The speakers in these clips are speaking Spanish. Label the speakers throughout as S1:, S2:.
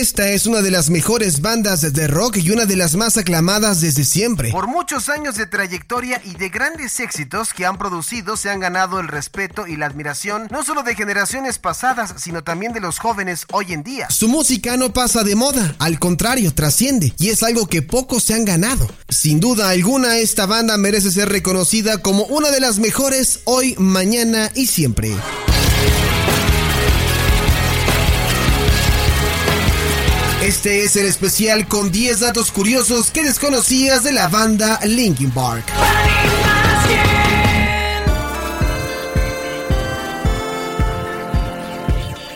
S1: Esta es una de las mejores bandas de rock y una de las más aclamadas desde siempre.
S2: Por muchos años de trayectoria y de grandes éxitos que han producido, se han ganado el respeto y la admiración no solo de generaciones pasadas, sino también de los jóvenes hoy en día.
S1: Su música no pasa de moda, al contrario, trasciende y es algo que pocos se han ganado. Sin duda alguna, esta banda merece ser reconocida como una de las mejores hoy, mañana y siempre. Este es el especial con 10 datos curiosos que desconocías de la banda Linkin Park.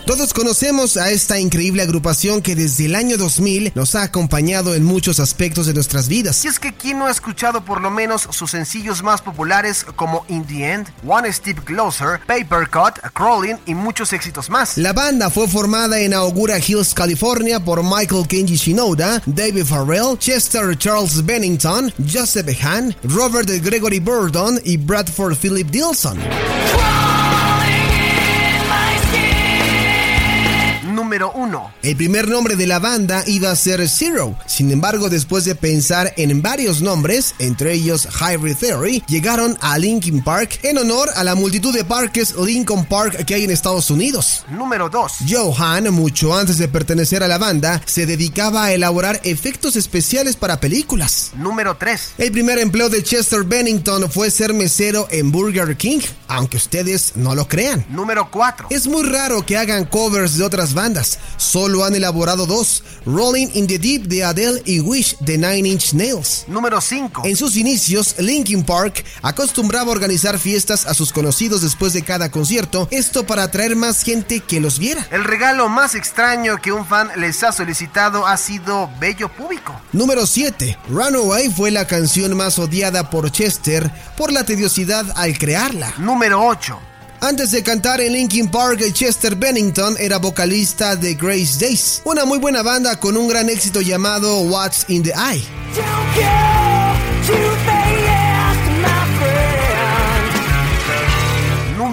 S1: Todos conocemos a esta increíble agrupación que desde el año 2000 nos ha acompañado en muchos aspectos de nuestras vidas.
S2: Y es que quién no ha escuchado por lo menos sus sencillos más populares como In the End, One Step Closer, Paper Cut, Crawling y muchos éxitos más.
S1: La banda fue formada en Augura Hills, California por Michael Kenji Shinoda, David Farrell, Chester Charles Bennington, Joseph Hahn, Robert Gregory Burdon y Bradford Philip Dilson.
S2: Número 1.
S1: El primer nombre de la banda iba a ser Zero. Sin embargo, después de pensar en varios nombres, entre ellos Hybrid Theory, llegaron a Linkin Park en honor a la multitud de parques Lincoln Park que hay en Estados Unidos.
S2: Número 2.
S1: Johan, mucho antes de pertenecer a la banda, se dedicaba a elaborar efectos especiales para películas.
S2: Número 3.
S1: El primer empleo de Chester Bennington fue ser mesero en Burger King, aunque ustedes no lo crean.
S2: Número 4.
S1: Es muy raro que hagan covers de otras bandas Solo han elaborado dos, Rolling in the Deep de Adele y Wish de Nine Inch Nails.
S2: Número 5.
S1: En sus inicios, Linkin Park acostumbraba a organizar fiestas a sus conocidos después de cada concierto, esto para atraer más gente que los viera.
S2: El regalo más extraño que un fan les ha solicitado ha sido Bello Público.
S1: Número 7. Runaway fue la canción más odiada por Chester por la tediosidad al crearla.
S2: Número 8.
S1: Antes de cantar en Linkin Park, Chester Bennington era vocalista de Grace Days, una muy buena banda con un gran éxito llamado What's in the Eye.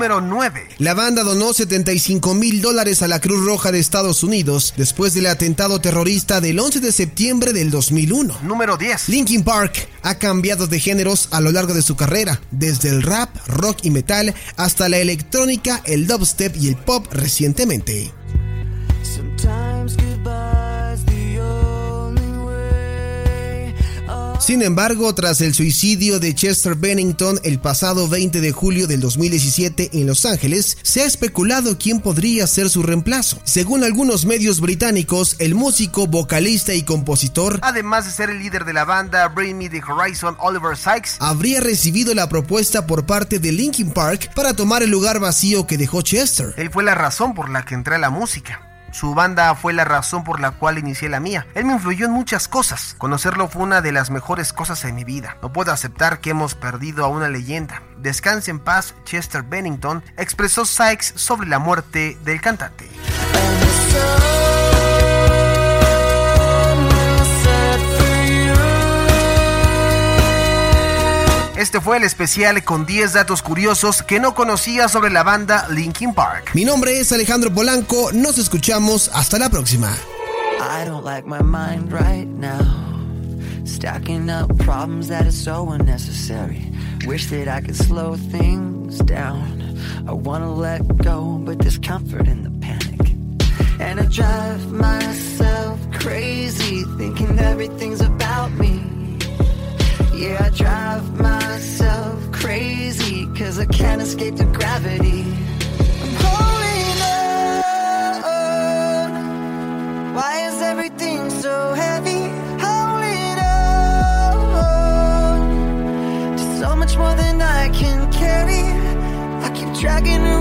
S2: Número 9.
S1: La banda donó 75 mil dólares a la Cruz Roja de Estados Unidos después del atentado terrorista del 11 de septiembre del 2001.
S2: Número 10.
S1: Linkin Park ha cambiado de géneros a lo largo de su carrera, desde el rap, rock y metal hasta la electrónica, el dubstep y el pop recientemente. Sin embargo, tras el suicidio de Chester Bennington el pasado 20 de julio del 2017 en Los Ángeles, se ha especulado quién podría ser su reemplazo. Según algunos medios británicos, el músico, vocalista y compositor,
S2: además de ser el líder de la banda Bring Me the Horizon, Oliver Sykes,
S1: habría recibido la propuesta por parte de Linkin Park para tomar el lugar vacío que dejó Chester.
S2: Él fue la razón por la que entré a la música. Su banda fue la razón por la cual inicié la mía. Él me influyó en muchas cosas. Conocerlo fue una de las mejores cosas en mi vida. No puedo aceptar que hemos perdido a una leyenda. Descanse en paz, Chester Bennington, expresó Sykes sobre la muerte del cantante. Este fue el especial con 10 datos curiosos que no conocía sobre la banda Linkin Park.
S1: Mi nombre es Alejandro Polanco, nos escuchamos hasta la próxima.
S3: I don't like my mind right now. Stacking up problems that are so unnecessary. Wish that I could slow things down. I wanna let go, but there's comfort in the panic. And I drive myself crazy, thinking everything's about me. Yeah, I drive myself crazy Cause I can't escape the gravity. I'm holding on Why is everything so heavy? Holding on To so much more than I can carry. I keep dragging around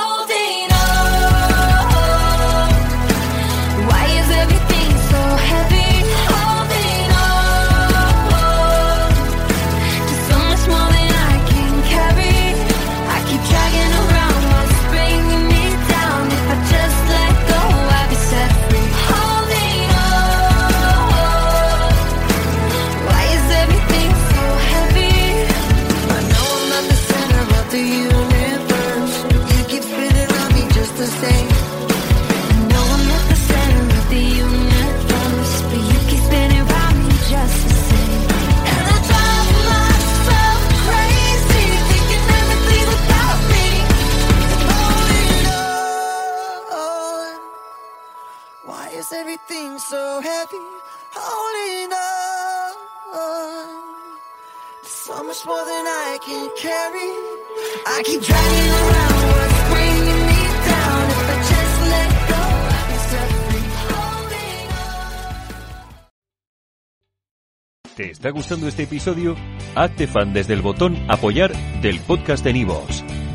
S4: Is everything so heavy?
S5: Holding on.
S4: So much more than I can carry. I keep dragging around me down. Just let go.
S6: ¿Te está gustando este episodio? Hazte fan desde el botón Apoyar del podcast de Nivos.